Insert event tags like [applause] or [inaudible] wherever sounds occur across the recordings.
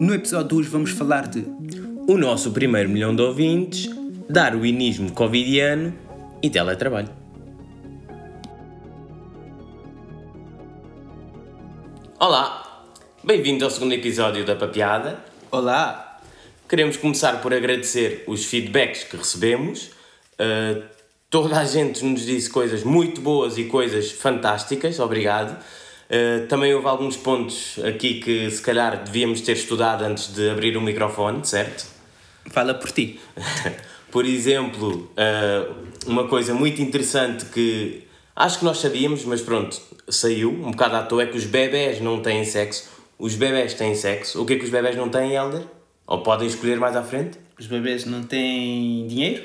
No episódio de hoje vamos falar de o nosso primeiro milhão de ouvintes, darwinismo covidiano e teletrabalho. Olá, bem-vindos ao segundo episódio da Papeada. Olá! Queremos começar por agradecer os feedbacks que recebemos. Uh, toda a gente nos disse coisas muito boas e coisas fantásticas, obrigado. Uh, também houve alguns pontos aqui que se calhar devíamos ter estudado antes de abrir o microfone, certo? Fala por ti. [laughs] por exemplo, uh, uma coisa muito interessante que acho que nós sabíamos, mas pronto, saiu um bocado à toa, é que os bebés não têm sexo. Os bebés têm sexo. O que é que os bebés não têm, Helder? Ou podem escolher mais à frente? Os bebés não têm dinheiro?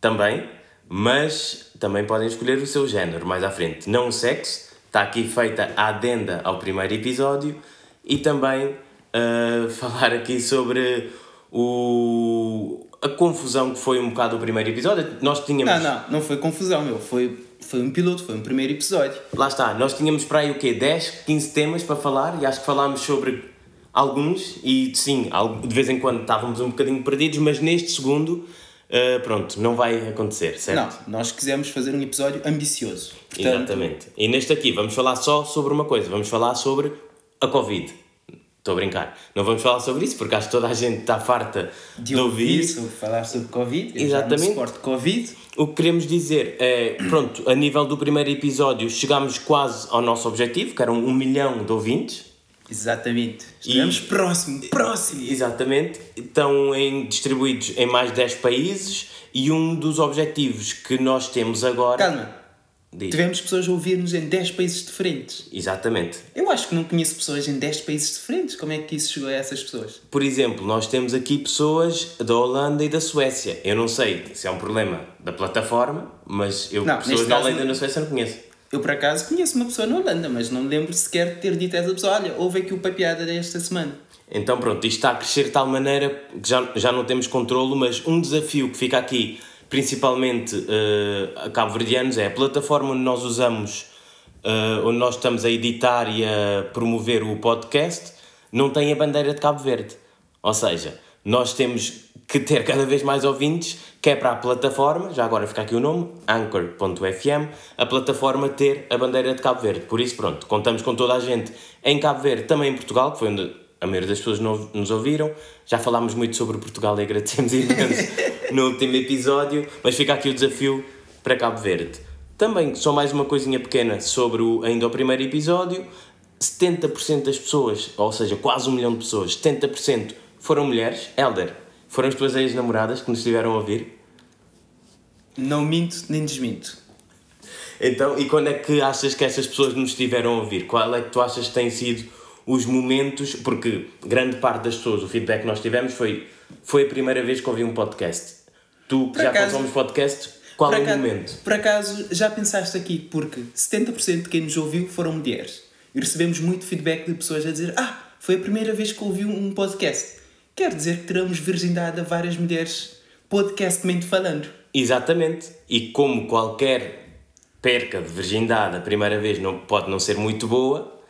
Também, mas também podem escolher o seu género mais à frente. Não o sexo, está aqui feita a adenda ao primeiro episódio e também uh, [laughs] falar aqui sobre o, a confusão que foi um bocado o primeiro episódio. Nós tínhamos. Não, não, não foi confusão, meu. Foi, foi um piloto, foi um primeiro episódio. Lá está, nós tínhamos para aí o quê? 10, 15 temas para falar e acho que falámos sobre alguns e sim, de vez em quando estávamos um bocadinho perdidos, mas neste segundo. Uh, pronto, não vai acontecer, certo? Não, nós quisemos fazer um episódio ambicioso. Portanto... Exatamente. E neste aqui vamos falar só sobre uma coisa, vamos falar sobre a Covid. Estou a brincar. Não vamos falar sobre isso porque acho que toda a gente está farta de, de ouvir. Isso, falar sobre Covid. Exatamente. Já Covid. O que queremos dizer é, pronto, a nível do primeiro episódio chegámos quase ao nosso objetivo, que eram um milhão de ouvintes. Exatamente. Estivemos próximo, próximo. Exatamente. Estão em, distribuídos em mais de 10 países e um dos objetivos que nós temos agora... Calma Diz. Tivemos pessoas a ouvir-nos em 10 países diferentes. Exatamente. Eu acho que não conheço pessoas em 10 países diferentes. Como é que isso chegou a essas pessoas? Por exemplo, nós temos aqui pessoas da Holanda e da Suécia. Eu não sei se é um problema da plataforma, mas eu não, pessoas da Holanda e da Suécia não conheço. Eu, por acaso, conheço uma pessoa na Holanda, mas não me lembro sequer de ter dito a essa pessoa: olha, houve aqui o papiada desta semana. Então, pronto, isto está a crescer de tal maneira que já, já não temos controlo, mas um desafio que fica aqui principalmente uh, a cabo-verdianos, é a plataforma onde nós usamos, uh, onde nós estamos a editar e a promover o podcast, não tem a bandeira de Cabo Verde. Ou seja, nós temos que ter cada vez mais ouvintes, que é para a plataforma, já agora fica aqui o nome, anchor.fm, a plataforma ter a bandeira de Cabo Verde. Por isso, pronto, contamos com toda a gente em Cabo Verde, também em Portugal, que foi onde a maioria das pessoas nos ouviram. Já falámos muito sobre Portugal e agradecemos [laughs] imenso no último episódio, mas fica aqui o desafio para Cabo Verde. Também, só mais uma coisinha pequena sobre o, ainda o primeiro episódio: 70% das pessoas, ou seja, quase um milhão de pessoas, 70% foram mulheres. Elder, foram as tuas ex-namoradas que nos estiveram a ouvir? Não minto nem desminto. Então, e quando é que achas que essas pessoas nos estiveram a ouvir? Qual é que tu achas que tem sido os momentos, porque grande parte das pessoas, o feedback que nós tivemos foi foi a primeira vez que ouvi um podcast. Tu que já acaso, consomes podcast, qual é o momento? Por acaso, já pensaste aqui, porque 70% de quem nos ouviu foram mulheres. E recebemos muito feedback de pessoas a dizer ah, foi a primeira vez que ouvi um podcast. Quer dizer que teremos virgindade a várias mulheres podcastmente falando. Exatamente. E como qualquer perca de virgindade a primeira vez não, pode não ser muito boa,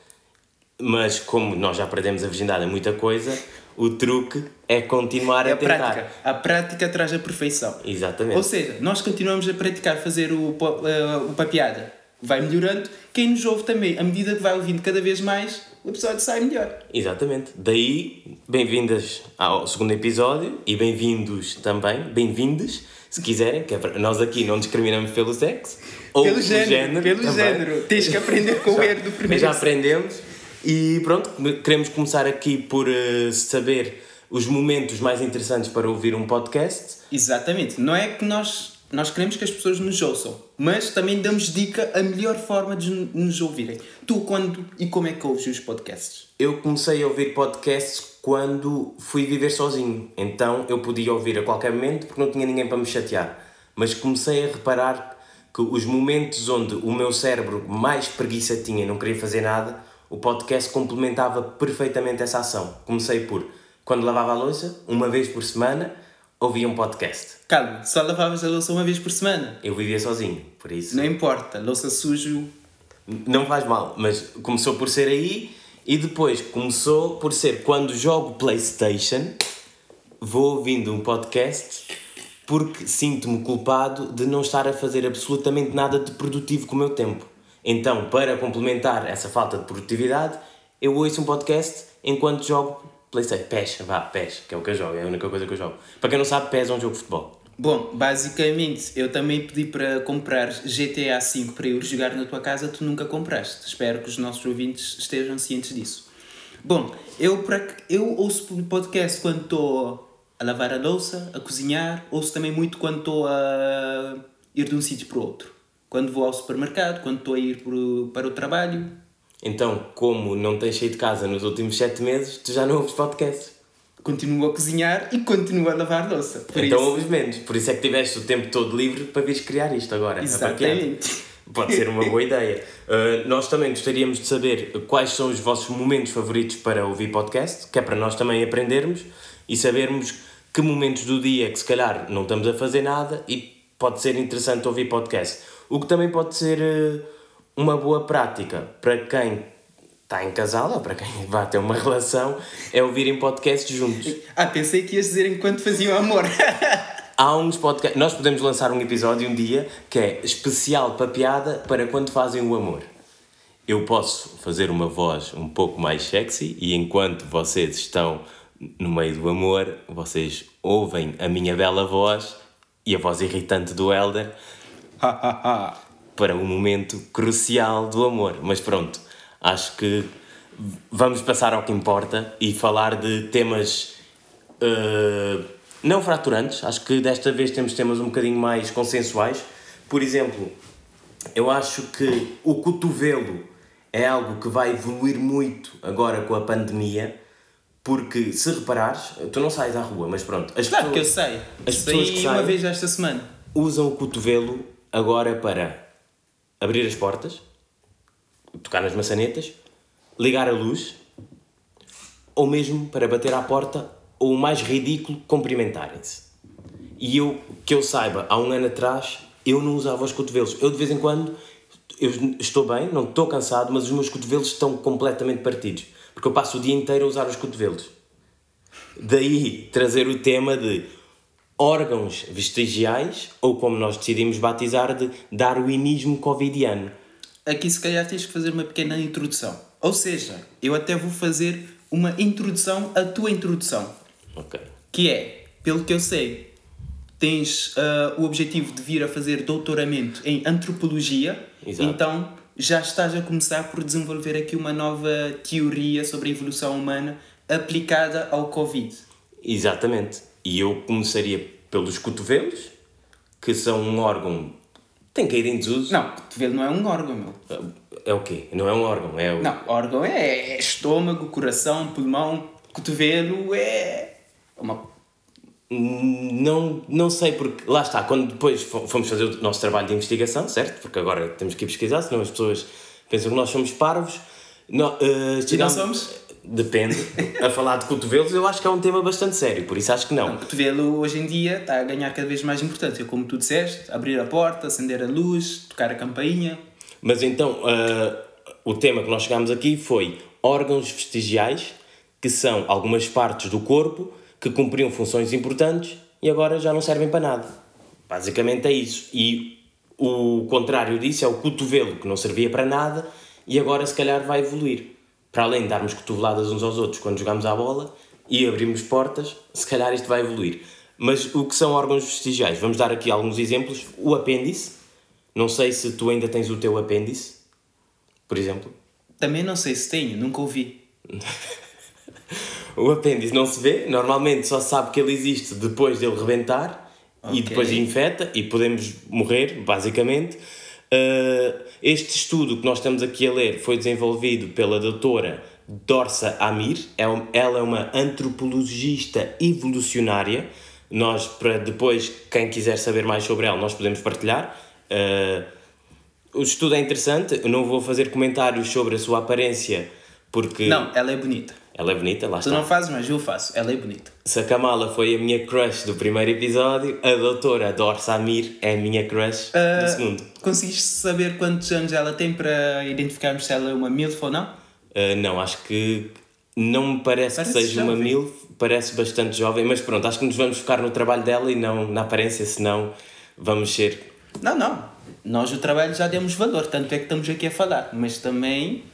mas como nós já perdemos a virgindade a muita coisa, o truque é continuar é a, a tentar. Prática. A prática traz a perfeição. Exatamente. Ou seja, nós continuamos a praticar fazer o, uh, o papiada. Vai melhorando. Quem nos ouve também, à medida que vai ouvindo cada vez mais, o episódio sai melhor. Exatamente. Daí, bem-vindas ao segundo episódio e bem-vindos também, bem-vindos, se quiserem, que é nós aqui não discriminamos pelo sexo ou pelo, pelo género. género pelo também. género. Tens que aprender com o erro do primeiro. Já aprendemos. E pronto, queremos começar aqui por uh, saber os momentos mais interessantes para ouvir um podcast. Exatamente. Não é que nós, nós queremos que as pessoas nos ouçam, mas também damos dica a melhor forma de nos ouvirem. Tu, quando e como é que ouves os podcasts? Eu comecei a ouvir podcasts quando fui viver sozinho. Então eu podia ouvir a qualquer momento porque não tinha ninguém para me chatear. Mas comecei a reparar que os momentos onde o meu cérebro mais preguiça tinha e não queria fazer nada o podcast complementava perfeitamente essa ação. Comecei por, quando lavava a louça, uma vez por semana, ouvia um podcast. Calma, só lavavas a louça uma vez por semana? Eu vivia sozinho, por isso... Não importa, louça sujo... Não faz mal, mas começou por ser aí E depois começou por ser quando jogo Playstation, vou ouvindo um podcast porque sinto-me culpado de não estar a fazer absolutamente nada de produtivo com o meu tempo. Então, para complementar essa falta de produtividade, eu ouço um podcast enquanto jogo Playstation. PES, vá, PES, que é o que eu jogo, é a única coisa que eu jogo. Para quem não sabe, PES é um jogo de futebol. Bom, basicamente, eu também pedi para comprar GTA V para ir jogar na tua casa, tu nunca compraste. Espero que os nossos ouvintes estejam cientes disso. Bom, eu, para, eu ouço podcast quando estou a lavar a louça, a cozinhar, ouço também muito quando estou a ir de um sítio para o outro. Quando vou ao supermercado, quando estou a ir para o trabalho. Então, como não tens saído de casa nos últimos sete meses, tu já não ouves podcasts continuo a cozinhar e continuo a lavar louça. Por então isso... ouves menos. Por isso é que tiveste o tempo todo livre para vires criar isto agora. Exatamente. Pode ser uma boa ideia. Uh, nós também gostaríamos de saber quais são os vossos momentos favoritos para ouvir podcast, que é para nós também aprendermos e sabermos que momentos do dia que se calhar não estamos a fazer nada e pode ser interessante ouvir podcast. O que também pode ser uh, uma boa prática para quem está em casal, ou para quem vai ter uma relação, é ouvirem podcasts juntos. Ah, pensei que ias dizer enquanto faziam amor. [laughs] Há uns podcasts. Nós podemos lançar um episódio um dia que é especial para piada para quando fazem o amor. Eu posso fazer uma voz um pouco mais sexy e enquanto vocês estão no meio do amor, vocês ouvem a minha bela voz e a voz irritante do Elder para o momento crucial do amor. Mas pronto, acho que vamos passar ao que importa e falar de temas uh, não fraturantes. Acho que desta vez temos temas um bocadinho mais consensuais. Por exemplo, eu acho que o cotovelo é algo que vai evoluir muito agora com a pandemia. Porque se reparares, tu não sais à rua, mas pronto. As claro pessoas, que eu sei. As Saí pessoas que uma vez esta semana. Usam o cotovelo agora para abrir as portas, tocar nas maçanetas, ligar a luz, ou mesmo para bater à porta, ou o mais ridículo, cumprimentarem-se. E eu, que eu saiba, há um ano atrás, eu não usava os cotovelos. Eu de vez em quando, eu estou bem, não estou cansado, mas os meus cotovelos estão completamente partidos. Porque eu passo o dia inteiro a usar os cotovelos. Daí trazer o tema de órgãos vestigiais, ou como nós decidimos batizar, de darwinismo covidiano aqui se calhar tens que fazer uma pequena introdução. Ou seja, eu até vou fazer uma introdução à tua introdução. Ok. Que é, pelo que eu sei, tens uh, o objetivo de vir a fazer doutoramento em antropologia. Exato. Então já estás a começar por desenvolver aqui uma nova teoria sobre a evolução humana aplicada ao Covid. Exatamente. E eu começaria pelos cotovelos, que são um órgão tem caído em desuso. Não, cotovelo não é um órgão, meu. É, é o quê? Não é um órgão, é o... Não, órgão é estômago, coração, pulmão. Cotovelo é uma... Não, não sei, porque lá está, quando depois fomos fazer o nosso trabalho de investigação, certo? Porque agora temos que ir pesquisar, senão as pessoas pensam que nós somos parvos. No, uh, e não somos? Depende. a falar de cotovelos, eu acho que é um tema bastante sério, por isso acho que não. O cotovelo hoje em dia está a ganhar cada vez mais importância, como tu disseste, abrir a porta, acender a luz, tocar a campainha. Mas então, uh, o tema que nós chegámos aqui foi órgãos vestigiais, que são algumas partes do corpo que cumpriam funções importantes e agora já não servem para nada. Basicamente é isso. E o contrário disso é o cotovelo, que não servia para nada e agora se calhar vai evoluir para além de darmos cotoveladas uns aos outros quando jogamos à bola e abrimos portas, se calhar isto vai evoluir. Mas o que são órgãos vestigiais? Vamos dar aqui alguns exemplos. O apêndice. Não sei se tu ainda tens o teu apêndice, por exemplo. Também não sei se tenho, nunca ouvi. [laughs] o apêndice não se vê, normalmente só se sabe que ele existe depois dele rebentar okay. e depois infecta e podemos morrer, basicamente. Uh, este estudo que nós estamos aqui a ler foi desenvolvido pela doutora Dorsa Amir. É ela é uma antropologista evolucionária. Nós, para depois, quem quiser saber mais sobre ela, nós podemos partilhar. Uh, o estudo é interessante. Eu não vou fazer comentários sobre a sua aparência porque. Não, ela é bonita. Ela é bonita, lá tu está. Tu não fazes, mas eu faço. Ela é bonita. Se a Kamala foi a minha crush do primeiro episódio, a doutora Dor Samir é a minha crush uh, do segundo. Conseguiste saber quantos anos ela tem para identificarmos se ela é uma MILF ou não? Uh, não, acho que não me parece, Parece que seja uma jovem. MILF, parece bastante jovem, mas pronto, acho que nos vamos focar no trabalho dela e não na aparência, senão vamos ser. Não, não. Nós o trabalho já demos valor, tanto é que estamos aqui a falar. Mas também.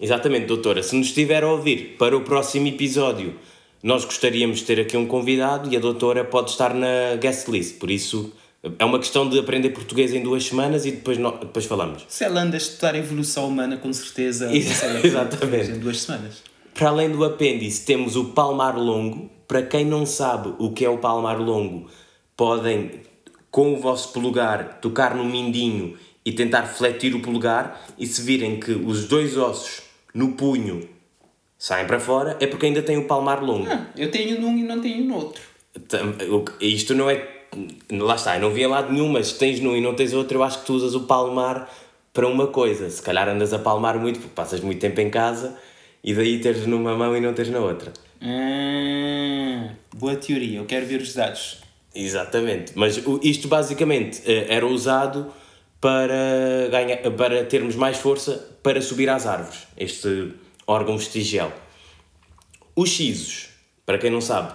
Exatamente, doutora, se nos estiver a ouvir para o próximo episódio, nós gostaríamos de ter aqui um convidado e a doutora pode estar na guest list, por isso é uma questão de aprender português em duas semanas e depois, no- depois falamos. Se ela anda a estudar a evolução humana, com certeza. Ex- exatamente. Em duas semanas. Para além do apêndice, temos o palmar longo. Para quem não sabe o que é o palmar longo, podem, com o vosso polegar, tocar no mindinho e tentar fletir o polegar. E se virem que os dois ossos no punho saem para fora, é porque ainda tem o palmar longo. Ah, eu tenho num e não tenho no outro. Isto não é. Lá está, eu não via lado nenhum, mas se tens num e não tens outro, eu acho que tu usas o palmar para uma coisa. Se calhar andas a palmar muito porque passas muito tempo em casa e daí teres numa mão e não teres na outra. Ah, boa teoria, eu quero ver os dados. Exatamente, mas isto basicamente eh, era usado para, ganhar, para termos mais força para subir às árvores, este órgão vestigial. Os sisos, para quem não sabe,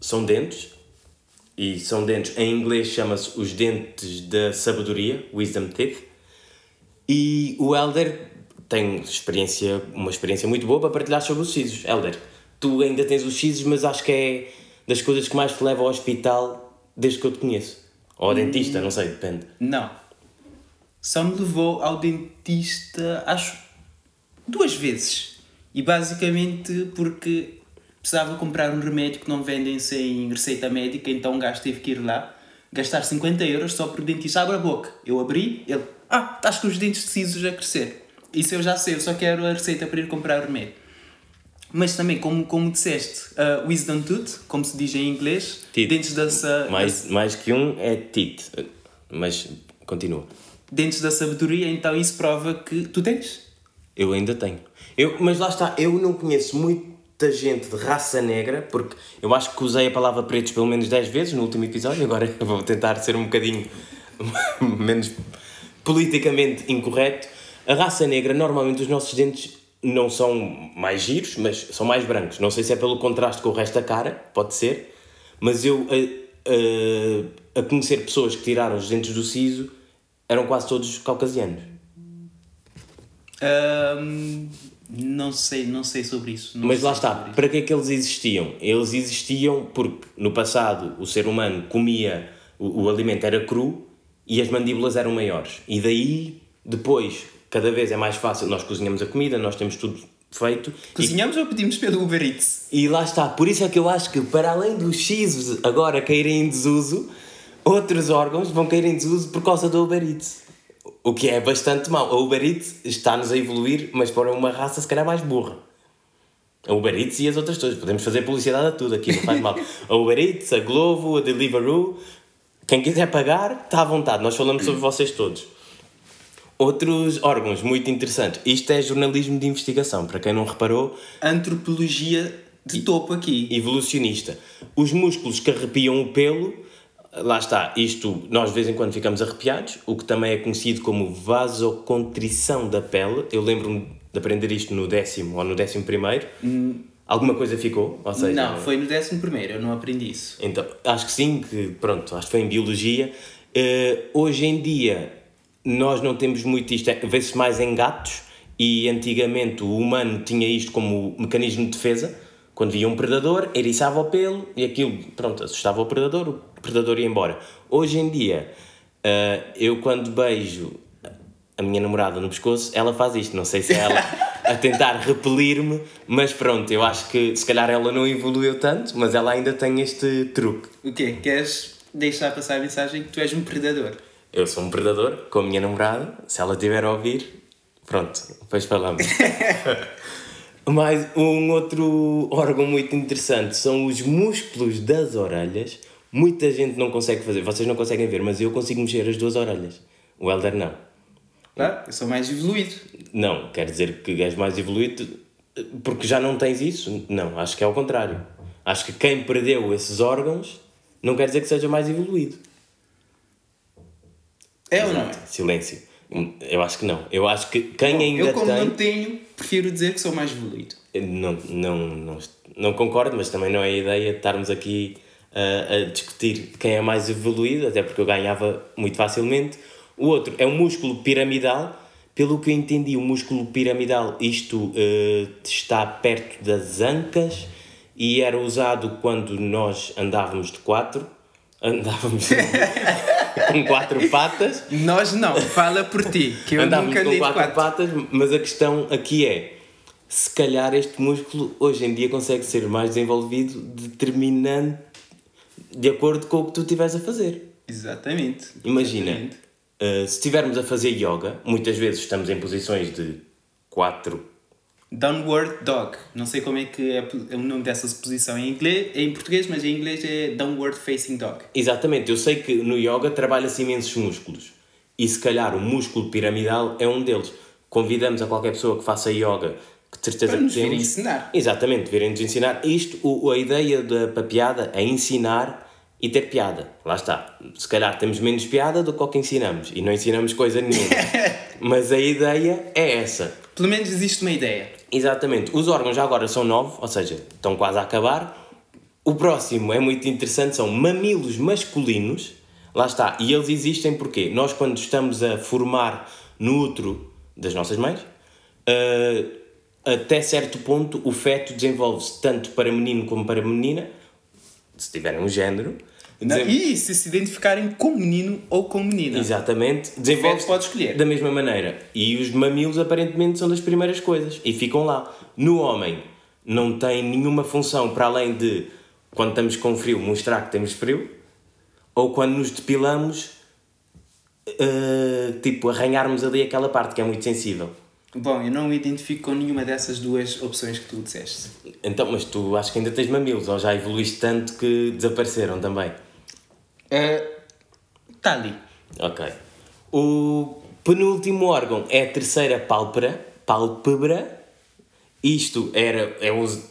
são dentes, e são dentes, em inglês chama-se os dentes da sabedoria, wisdom teeth, e o Elder tem experiência, uma experiência muito boa para partilhar sobre os sisos. Elder, tu ainda tens os sisos, mas acho que é das coisas que mais te leva ao hospital desde que eu te conheço. Ou ao dentista, não sei, depende. Não. Só me levou ao dentista, acho, duas vezes. E basicamente porque precisava comprar um remédio que não vendem sem receita médica, então um gajo teve que ir lá, gastar 50 euros só porque o dentista abre a boca. Eu abri, ele, ah, estás com os dentes decisos a crescer. Isso eu já sei, eu só quero a receita para ir comprar o remédio. Mas também, como, como disseste, uh, wisdom tooth, como se diz em inglês, dentes da, sa- Mais, mais que um é teeth, mas continua. Dentes da sabedoria, então isso prova que tu tens. Eu ainda tenho. Eu, mas lá está, eu não conheço muita gente de raça negra, porque eu acho que usei a palavra pretos pelo menos 10 vezes no último episódio, agora [laughs] vou tentar ser um bocadinho [laughs] menos politicamente incorreto. A raça negra, normalmente os nossos dentes não são mais giros, mas são mais brancos. Não sei se é pelo contraste com o resto da cara, pode ser, mas eu a, a, a conhecer pessoas que tiraram os dentes do siso eram quase todos caucasianos. Ahm, não sei, não sei sobre isso. Mas lá está, para que é que eles existiam? Eles existiam porque no passado o ser humano comia, o, o alimento era cru e as mandíbulas eram maiores. E daí, depois, cada vez é mais fácil, nós cozinhamos a comida, nós temos tudo feito. Cozinhamos ou pedimos pelo Uber Eats? E, e lá está, por isso é que eu acho que para além dos X agora caírem em desuso, outros órgãos vão cair em desuso por causa do Uber Eats. O que é bastante mau. A Uber Eats está-nos a evoluir, mas para uma raça se calhar mais burra. A Uber Eats e as outras todas. Podemos fazer publicidade a tudo aqui, não faz mal. [laughs] A Uber Eats, a Glovo, a Deliveroo. Quem quiser pagar, está à vontade. Nós falamos sobre vocês todos. Outros órgãos muito interessantes. Isto é jornalismo de investigação. Para quem não reparou, Antropologia de topo aqui. evolucionista. Os músculos que arrepiam o pelo, lá está, isto nós de vez em quando ficamos arrepiados, o que também é conhecido como vasocontrição da pele. Eu lembro-me de aprender isto no décimo ou no décimo primeiro. Alguma coisa ficou? Ou seja, Não, foi no décimo primeiro, eu não aprendi isso. então, acho que sim, que pronto, acho que foi em biologia. Eh, hoje em dia, nós não temos muito isto, é- vê-se mais em gatos, e antigamente o humano tinha isto como mecanismo de defesa. Quando via um predador, eriçava o pelo e aquilo, pronto, assustava o predador, o predador ia embora. Hoje em dia, eh, eu quando beijo a minha namorada no pescoço, ela faz isto. Não sei se é ela a tentar [laughs] repelir-me, mas pronto, eu acho que se calhar ela não evoluiu tanto, mas ela ainda tem este truque. O quê? Queres deixar passar a mensagem que tu és um predador? Eu sou um predador com a minha namorada, se ela estiver a ouvir, pronto, depois falamos. [laughs] Mais um outro órgão muito interessante são os músculos das orelhas. Muita gente não consegue fazer, vocês não conseguem ver, mas eu consigo mexer as duas orelhas. O Helder não. Claro, eu sou mais evoluído. Não, quer dizer que és mais evoluído porque já não tens isso? Não, acho que é ao contrário. Acho que quem perdeu esses órgãos não quer dizer que seja mais evoluído. É ou não é? Silêncio. Eu acho que não. Eu acho que quem Bom, ainda eu como tem. não tenho, prefiro dizer que sou mais evoluído. Não, não, não, não concordo, mas também não é a ideia de estarmos aqui a discutir quem é mais evoluído, até porque eu ganhava muito facilmente. O outro é o músculo piramidal. Pelo que eu entendi, o músculo piramidal, isto uh, está perto das ancas e era usado quando nós andávamos de quatro. Andávamos [laughs] com quatro patas. Nós não, fala por ti, que eu andávamos nunca com quatro, quatro. patas, mas a questão aqui é se calhar este músculo hoje em dia consegue ser mais desenvolvido determinante de acordo com o que tu estiveres a fazer. Exatamente. Imagina, Exatamente. uh, se estivermos a fazer yoga, muitas vezes estamos em posições de quatro Downward Dog. Não sei como é que é o nome dessa posição em inglês, em português, mas em inglês é Downward Facing Dog. Exatamente, eu sei que no yoga trabalha-se imensos músculos e se calhar o músculo piramidal é um deles. Convidamos a qualquer pessoa que faça yoga, que de certeza Para nos que temos. ensinar. Exatamente, virem-nos ensinar. Isto, o, a ideia da piada é ensinar e ter piada. Lá está. Se calhar temos menos piada do que o que ensinamos e não ensinamos coisa nenhuma. [laughs] Mas a ideia é essa. Pelo menos existe uma ideia. Exatamente. Os órgãos já agora são nove, ou seja, estão quase a acabar. O próximo é muito interessante, são mamilos masculinos. Lá está. E eles existem porque nós, quando estamos a formar no útero das nossas mães, eh, até certo ponto o feto desenvolve-se tanto para menino como para menina, se tiverem um género. Desen- e se se identificarem como menino ou como menina. Exatamente. Desenvolve pode escolher. Da mesma maneira. E os mamilos aparentemente são das primeiras coisas. E ficam lá. No homem não tem nenhuma função para além de, quando estamos com frio, mostrar que temos frio. Ou quando nos depilamos, eh, tipo, arranharmos ali aquela parte que é muito sensível. Bom, eu não me identifico com nenhuma dessas duas opções que tu disseste. Então, mas tu acho que ainda tens mamilos, ou já evoluíste tanto que desapareceram também. Está ali. Ok. O penúltimo órgão é a terceira pálpebra. Pálpebra. Isto era. É,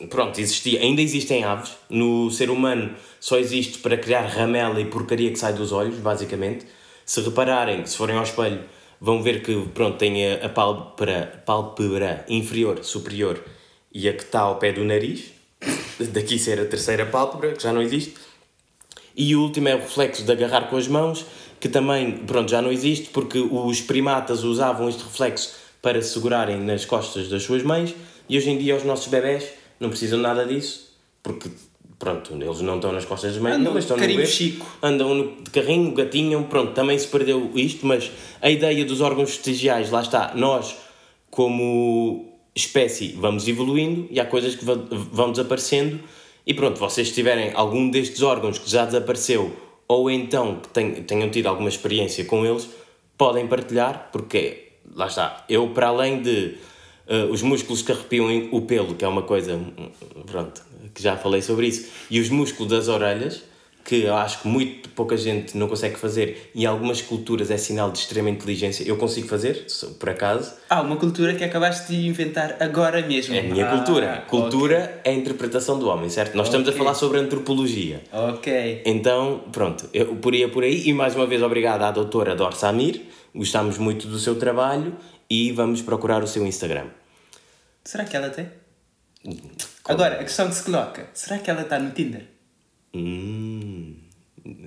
pronto, existia. Ainda existem aves. No ser humano só existe para criar ramela e porcaria que sai dos olhos, basicamente. Se repararem, se forem ao espelho, vão ver que pronto, tem a, a pálpebra, pálpebra inferior, superior e a que está ao pé do nariz. Daqui ser a terceira pálpebra, que já não existe. E o último é o reflexo de agarrar com as mãos, que também, pronto, já não existe, porque os primatas usavam este reflexo para se segurarem nas costas das suas mães, e hoje em dia os nossos bebés não precisam nada disso, porque, pronto, eles não estão nas costas das mães, Andam não, mas estão de no berço, chico. andam no, de carrinho, gatinham, pronto, também se perdeu isto, mas a ideia dos órgãos vestigiais, lá está, nós, como espécie, vamos evoluindo e há coisas que vão desaparecendo e pronto, vocês tiverem algum destes órgãos que já desapareceu ou então que ten- tenham tido alguma experiência com eles, podem partilhar, porque, lá está, eu para além de eh, os músculos que arrepiam o pelo, que é uma coisa, hum, pronto, que já falei sobre isso, e os músculos das orelhas, que eu acho que muito pouca gente não consegue fazer, e em algumas culturas é sinal de extrema inteligência. Eu consigo fazer, por acaso. Ah, uma cultura que acabaste de inventar agora mesmo. É a minha Ah, cultura. Cultura é a interpretação do homem, certo? Nós estamos a Ok. falar sobre antropologia. Ok. Então, pronto, eu por aí é por aí. E mais uma vez, obrigado à doutora Dor Samir. Gostamos muito do seu trabalho e vamos procurar o seu Instagram. Será que ela tem? Agora, a questão que se coloca: será que ela está no Tinder? Hum,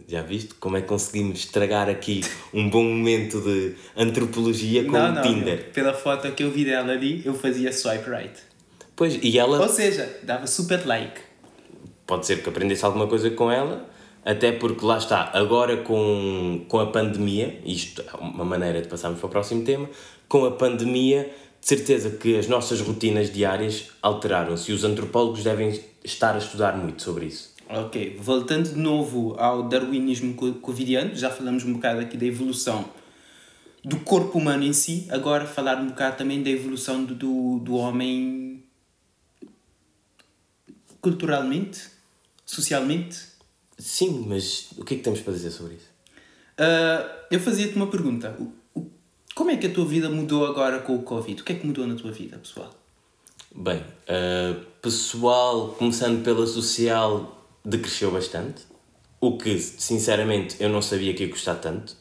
já viste como é que conseguimos estragar aqui um bom momento de antropologia com não, o não. Tinder? Pela foto que eu vi dela ali, eu fazia swipe right. Pois, e ela Ou seja, dava super like. pode ser que aprendesse alguma coisa com ela, até porque lá está, agora com, com a pandemia, isto é uma maneira de passarmos para o próximo tema, com a pandemia, de certeza que as nossas rotinas diárias alteraram-se e os antropólogos devem estar a estudar muito sobre isso. Ok, voltando de novo ao darwinismo co- covidiano, já falamos um bocado aqui da evolução do corpo humano em si, agora falar um bocado também da evolução do, do, do homem culturalmente, socialmente. Sim, mas o que é que temos para dizer sobre isso? Ah, eu fazia-te uma pergunta. O- o- Como é que a tua vida mudou agora com o Covid? O que é que mudou na tua vida, pessoal? Bem, uh, pessoal, começando pela social, decresceu bastante. O que, sinceramente, eu não sabia que ia custar tanto.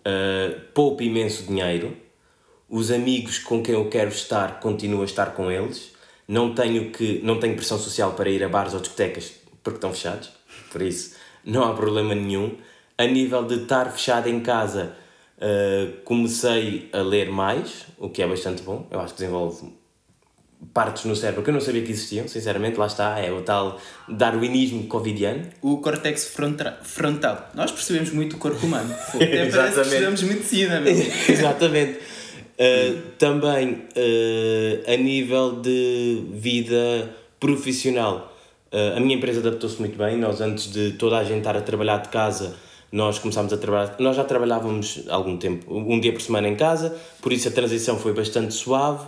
Uh, poupa imenso dinheiro. Os amigos com quem eu quero estar, continuo a estar com eles. Não tenho, que, não tenho pressão social para ir a bares ou discotecas porque estão fechados. Por isso, não há problema nenhum. A nível de estar fechado em casa, uh, comecei a ler mais, o que é bastante bom. Eu acho que desenvolve partes no cérebro que eu não sabia que existiam, sinceramente, lá está, é o tal darwinismo covidiano. O córtex frontal. Nós percebemos muito o corpo humano. [laughs] Até parece que estudamos medicina. Mesmo. [laughs] Exatamente. Uh, também uh, a nível de vida profissional, uh, a minha empresa adaptou-se muito bem. Nós, antes de toda a gente estar a trabalhar de casa, nós começámos a trabalhar. Nós já trabalhávamos algum tempo, um dia por semana em casa, por isso a transição foi bastante suave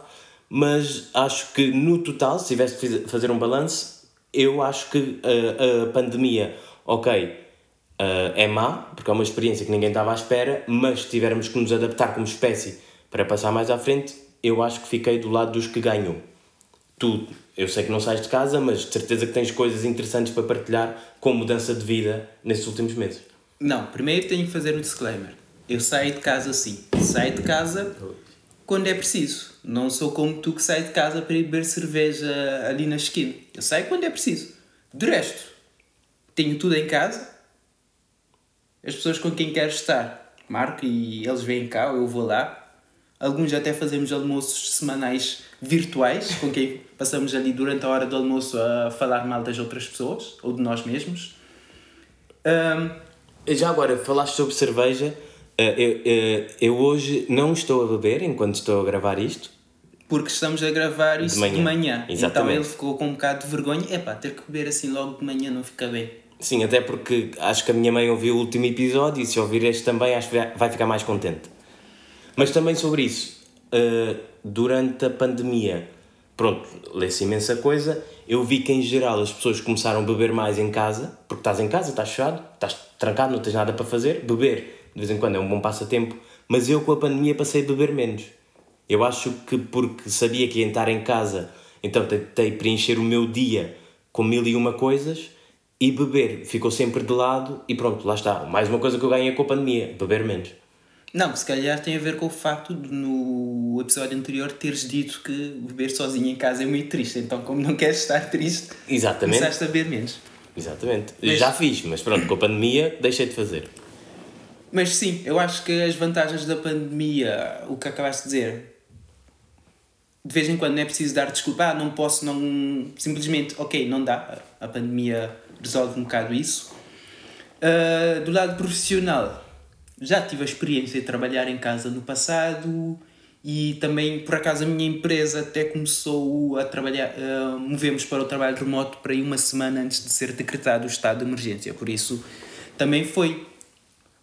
mas acho que no total, se tivesse de fazer um balanço, eu acho que a, a pandemia, ok, uh, é má, porque é uma experiência que ninguém estava à espera, mas se tivermos que nos adaptar como espécie para passar mais à frente, eu acho que fiquei do lado dos que ganham. Tu, eu sei que não sais de casa, mas de certeza que tens coisas interessantes para partilhar com mudança de vida nesses últimos meses. Não, primeiro tenho que fazer um disclaimer. Eu saio de casa sim. Saio de casa quando é preciso. Não sou como tu que sai de casa para ir beber cerveja ali na esquina. Eu saio quando é preciso. De resto, tenho tudo em casa. As pessoas com quem quero estar, marco e eles vêm cá, eu vou lá. Alguns até fazemos almoços semanais virtuais, com quem passamos ali durante a hora do almoço a falar mal das outras pessoas ou de nós mesmos. Um, Já agora, falaste sobre cerveja eu, eh, eu hoje não estou a beber enquanto estou a gravar isto. Porque estamos a gravar isso de manhã. De manhã. Então ele ficou com um bocado de vergonha. É pá, ter que beber assim logo de manhã não fica bem. Sim, até porque acho que a minha mãe ouviu o último episódio e se ouvir este também acho que vai ficar mais contente. Mas também sobre isso, eh, durante a pandemia, pronto, lê-se imensa coisa. Eu vi que em geral as pessoas começaram a beber mais em casa, porque estás em casa, estás fechado, estás trancado, não tens nada para fazer. Beber de vez em quando é um bom passatempo, mas eu com a pandemia passei a beber menos. Eu acho que porque sabia que ia estar em casa, então tentei preencher o meu dia com mil e uma coisas e beber ficou sempre de lado e pronto, lá está. Mais uma coisa que eu ganhei com a pandemia, beber menos. Não, se calhar tem a ver com o facto de no episódio anterior teres dito que beber sozinho em casa é muito triste. Então, como não queres estar triste, Exatamente. começaste a beber menos. Exatamente. Mas... Já fiz, mas pronto, com a pandemia deixei de fazer. Mas sim, eu acho que as vantagens da pandemia, o que acabaste de dizer, de vez em quando não é preciso dar desculpa, ah, não posso, não. Simplesmente, ok, não dá. A pandemia resolve um bocado isso. Uh, do lado profissional, já tive a experiência de trabalhar em casa no passado e também, por acaso, a minha empresa até começou a trabalhar, uh, movemos para o trabalho remoto para aí uma semana antes de ser decretado o estado de emergência. Por isso, também foi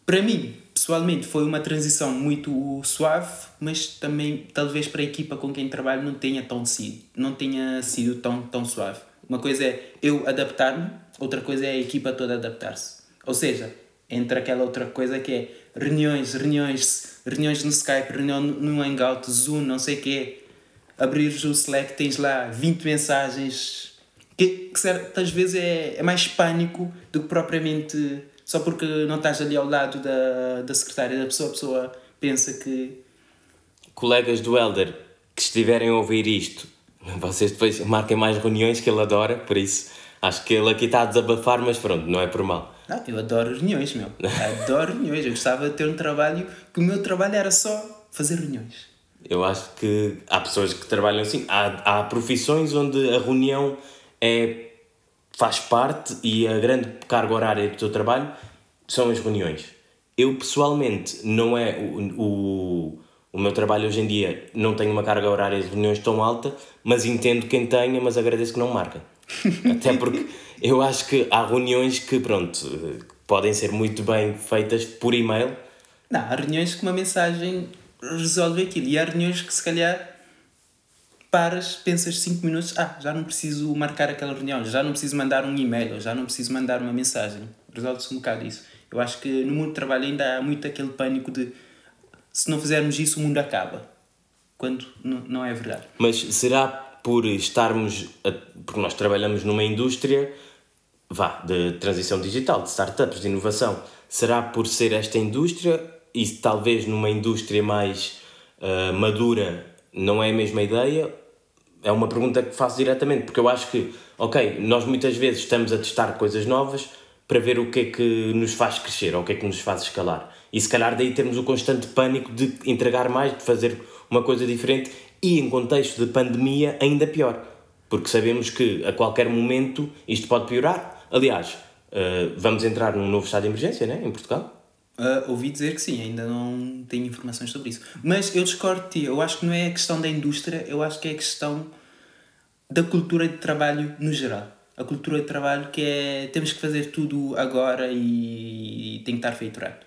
para mim, pessoalmente, foi uma transição muito suave, mas também, talvez para a equipa com quem trabalho, não tenha, tão sido, não tenha sido tão, tão suave. Uma coisa é eu adaptar-me, outra coisa é a equipa toda adaptar-se. Ou seja, entre aquela outra coisa que é reuniões, reuniões, reuniões no Skype, reunião no Hangout, Zoom, não sei o quê. Abrires o Slack, tens lá 20 mensagens, que, que certas vezes é, é mais pânico do que propriamente só porque não estás ali ao lado da, da secretária da pessoa, a pessoa pensa que. Colegas do Elder que estiverem a ouvir isto, vocês depois marquem mais reuniões que ele adora, por isso acho que ele aqui está a desabafar, mas pronto, não é por mal. Não, eu adoro reuniões, meu. Adoro reuniões. Eu gostava de ter um trabalho que o meu trabalho era só fazer reuniões. Eu acho que há pessoas que trabalham assim. Há, há profissões onde a reunião é faz parte e a grande carga horária do teu trabalho são as reuniões. Eu pessoalmente não é o, o, o meu trabalho hoje em dia não tenho uma carga horária de reuniões tão alta, mas entendo quem tenha, mas agradeço que não marca. [laughs] Até porque eu acho que há reuniões que pronto, podem ser muito bem feitas por e-mail. Não, há reuniões que uma mensagem resolve aquilo e há reuniões que se calhar paras, pensas 5 minutos, ah, já não preciso marcar aquela reunião, já não preciso mandar um e-mail, já não preciso mandar uma mensagem. Resolve-se um bocado isso. Eu acho que no mundo do trabalho ainda há muito aquele pânico de se não fizermos isso o mundo acaba. Quando não é verdade. Mas será por estarmos, a, porque nós trabalhamos numa indústria, vá, de transição digital, de startups, de inovação, será por ser esta indústria e talvez numa indústria mais uh, madura não é a mesma ideia? É uma pergunta que faço diretamente, porque eu acho que, ok, nós muitas vezes estamos a testar coisas novas para ver o que é que nos faz crescer ou o que é que nos faz escalar. E se calhar daí temos o constante pânico de entregar mais, de fazer uma coisa diferente e em contexto de pandemia ainda pior, porque sabemos que a qualquer momento isto pode piorar. Aliás, uh, vamos entrar num novo estado de emergência né, em Portugal. Uh, ouvi dizer que sim, ainda não tenho informações sobre isso. Mas eu discordo de ti, eu acho que não é a questão da indústria, eu acho que é a questão da cultura de trabalho no geral. A cultura de trabalho que é temos que fazer tudo agora e, e tem que estar feito rápido.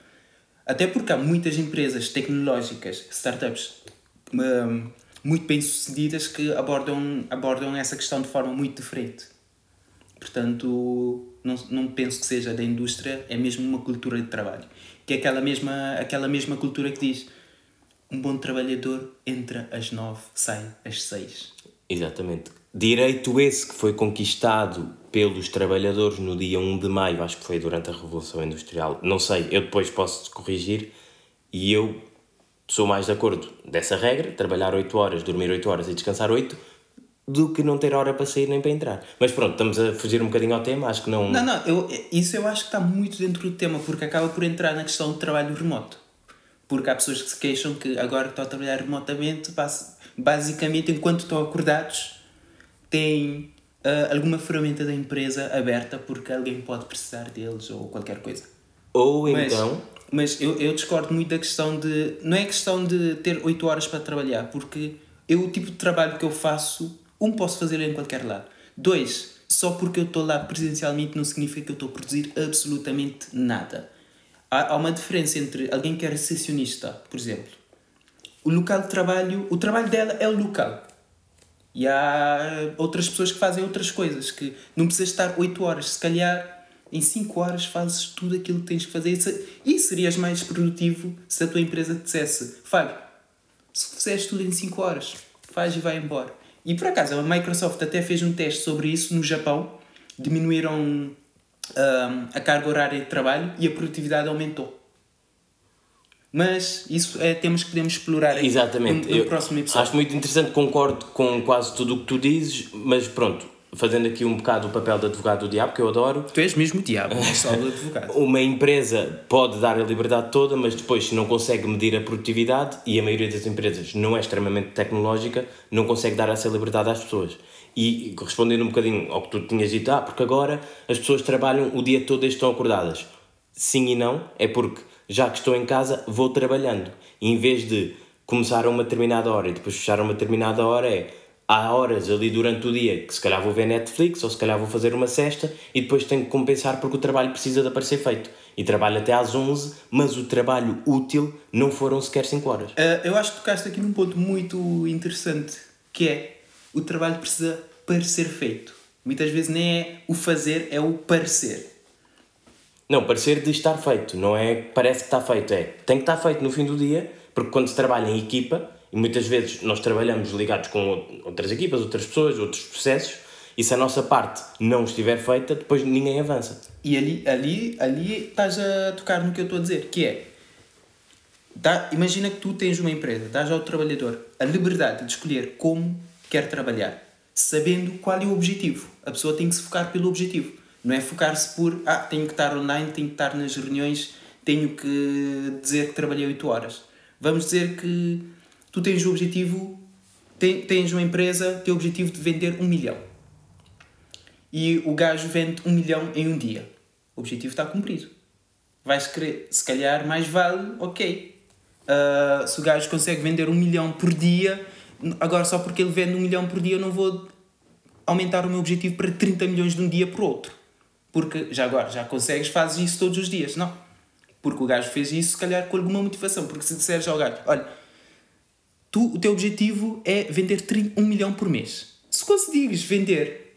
Até porque há muitas empresas tecnológicas, startups, um, muito bem sucedidas que abordam, abordam essa questão de forma muito diferente. Portanto, não, não penso que seja da indústria, é mesmo uma cultura de trabalho que é aquela mesma, aquela mesma cultura que diz um bom trabalhador entra às nove, sai às seis. Exatamente. Direito esse que foi conquistado pelos trabalhadores no dia 1 de maio, acho que foi durante a Revolução Industrial, não sei, eu depois posso corrigir, e eu sou mais de acordo dessa regra, trabalhar 8 horas, dormir 8 horas e descansar 8, do que não ter hora para sair nem para entrar. Mas pronto, estamos a fugir um bocadinho ao tema, acho que não. Não, não, eu, isso eu acho que está muito dentro do tema, porque acaba por entrar na questão do trabalho remoto. Porque há pessoas que se queixam que agora estão a trabalhar remotamente, basicamente, enquanto estão acordados, têm uh, alguma ferramenta da empresa aberta porque alguém pode precisar deles ou qualquer coisa. Ou mas, então. Mas eu, eu discordo muito da questão de. Não é questão de ter 8 horas para trabalhar, porque eu, o tipo de trabalho que eu faço um, posso fazê-lo em qualquer lado. Dois, só porque eu estou lá presencialmente não significa que eu estou a produzir absolutamente nada. Há, há uma diferença entre alguém que é recepcionista, por exemplo. O local de trabalho, o trabalho dela é o local. E há outras pessoas que fazem outras coisas, que não precisas estar 8 horas, se calhar em 5 horas fazes tudo aquilo que tens que fazer e serias mais produtivo se a tua empresa te dissesse Fábio, se fizeres tudo em 5 horas, faz e vai embora. E por acaso, a Microsoft até fez um teste sobre isso no Japão, diminuíram um, a carga horária de trabalho e a produtividade aumentou. Mas isso é temas que podemos explorar Exatamente. no, no próximo episódio. Acho muito interessante, concordo com quase tudo o que tu dizes, mas pronto, fazendo aqui um bocado o papel de advogado do diabo, que eu adoro. Tu és mesmo o diabo, não só o advogado. [laughs] Uma empresa pode dar a liberdade toda, mas depois, se não consegue medir a produtividade, e a maioria das empresas não é extremamente tecnológica, não consegue dar essa liberdade às pessoas. E respondendo um bocadinho ao que tu tinhas dito, ah, porque agora as pessoas trabalham o dia todo e estão acordadas. Sim e não, é porque já que estou em casa, vou trabalhando. E em vez de começar a uma determinada hora e depois fechar a uma determinada hora, é há horas ali durante o dia que se calhar vou ver Netflix ou se calhar vou fazer uma cesta e depois tenho que compensar porque o trabalho precisa de aparecer feito. E trabalho até às 11, mas o trabalho útil não foram sequer 5 horas. Uh, eu acho que tocaste aqui num ponto muito interessante que é o trabalho precisa parecer feito. Muitas vezes nem é o fazer, é o parecer. Não, parecer de estar feito, não é parece que está feito, é tem que estar feito no fim do dia, porque quando se trabalha em equipa, e muitas vezes nós trabalhamos ligados com outras equipas, outras pessoas, outros processos, e se a nossa parte não estiver feita, depois ninguém avança. E ali, ali, ali estás a tocar no que eu estou a dizer, que é dá, imagina que tu tens uma empresa, dás ao trabalhador a liberdade de escolher como quer trabalhar, sabendo qual é o objetivo. A pessoa tem que se focar pelo objetivo. Não é focar-se por, ah, tenho que estar online, tenho que estar nas reuniões, tenho que dizer que trabalhei 8 horas. Vamos dizer que tu tens o objetivo, tens uma empresa, tem o objetivo de vender um milhão. E o gajo vende um milhão em um dia. O objetivo está cumprido. Vais querer, se calhar, mais vale, ok. Uh, se o gajo consegue vender um milhão por dia, agora só porque ele vende um milhão por dia, eu não vou aumentar o meu objetivo para 30 milhões de um dia para outro. Porque já agora, já consegues, fazes isso todos os dias. Não. Porque o gajo fez isso, se calhar, com alguma motivação. Porque se disseres ao gajo, olha, tu, o teu objetivo é vender 30, 1 milhão por mês. Se conseguires vender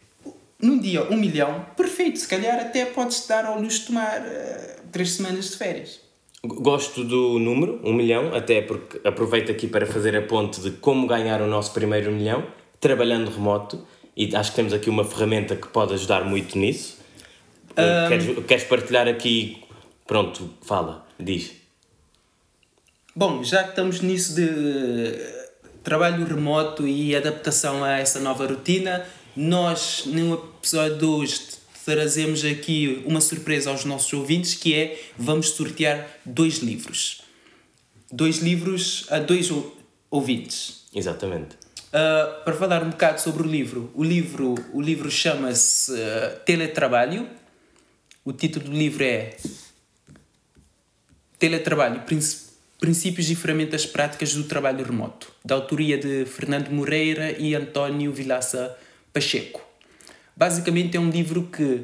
num dia 1 milhão, perfeito, se calhar até podes dar ao luxo de tomar uh, 3 semanas de férias. Gosto do número, 1 milhão, até porque aproveito aqui para fazer a ponte de como ganhar o nosso primeiro milhão, trabalhando remoto, e acho que temos aqui uma ferramenta que pode ajudar muito nisso. Um... Queres, queres partilhar aqui? Pronto, fala, diz. Bom, já que estamos nisso de trabalho remoto e adaptação a essa nova rotina, nós, no episódio 2, trazemos aqui uma surpresa aos nossos ouvintes que é vamos sortear dois livros. Dois livros a dois ouvintes. Exatamente. Uh, para falar um bocado sobre o livro, o livro, o livro chama-se uh, Teletrabalho. O título do livro é Teletrabalho, Princípios e Ferramentas Práticas do Trabalho Remoto, da autoria de Fernando Moreira e António Vilaça Pacheco. Basicamente é um livro que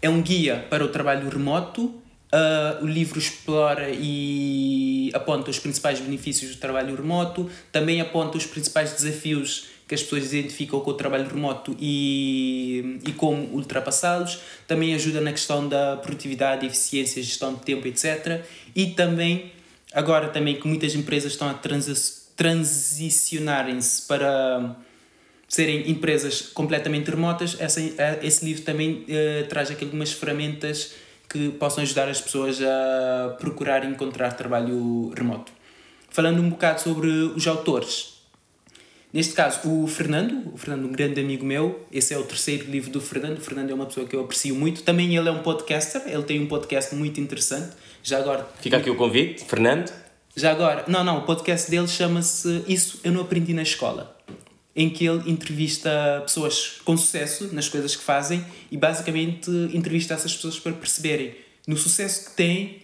é um guia para o trabalho remoto. Uh, o livro explora e aponta os principais benefícios do trabalho remoto, também aponta os principais desafios que as pessoas identificam com o trabalho remoto e, e como ultrapassá-los. Também ajuda na questão da produtividade, eficiência, gestão de tempo, etc. E também agora também que muitas empresas estão a transicionarem-se para serem empresas completamente remotas, essa, esse livro também uh, traz aqui algumas ferramentas que possam ajudar as pessoas a procurar encontrar trabalho remoto. Falando um bocado sobre os autores. Neste caso, o Fernando, o Fernando, um grande amigo meu, esse é o terceiro livro do Fernando. O Fernando é uma pessoa que eu aprecio muito. Também ele é um podcaster, ele tem um podcast muito interessante já agora. Fica aqui o convite, Fernando. Já agora, não, não, o podcast dele chama-se Isso Eu Não Aprendi na Escola, em que ele entrevista pessoas com sucesso nas coisas que fazem e basicamente entrevista essas pessoas para perceberem no sucesso que têm